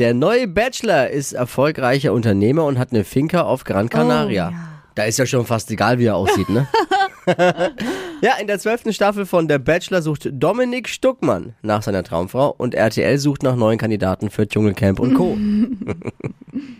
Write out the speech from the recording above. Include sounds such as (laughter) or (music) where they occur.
Der neue Bachelor ist erfolgreicher Unternehmer und hat eine Finca auf Gran oh, Canaria. Oh, ja. Da ist ja schon fast egal, wie er aussieht, ne? (laughs) ja, in der zwölften Staffel von Der Bachelor sucht Dominik Stuckmann nach seiner Traumfrau und RTL sucht nach neuen Kandidaten für Dschungelcamp und Co. (laughs) (laughs)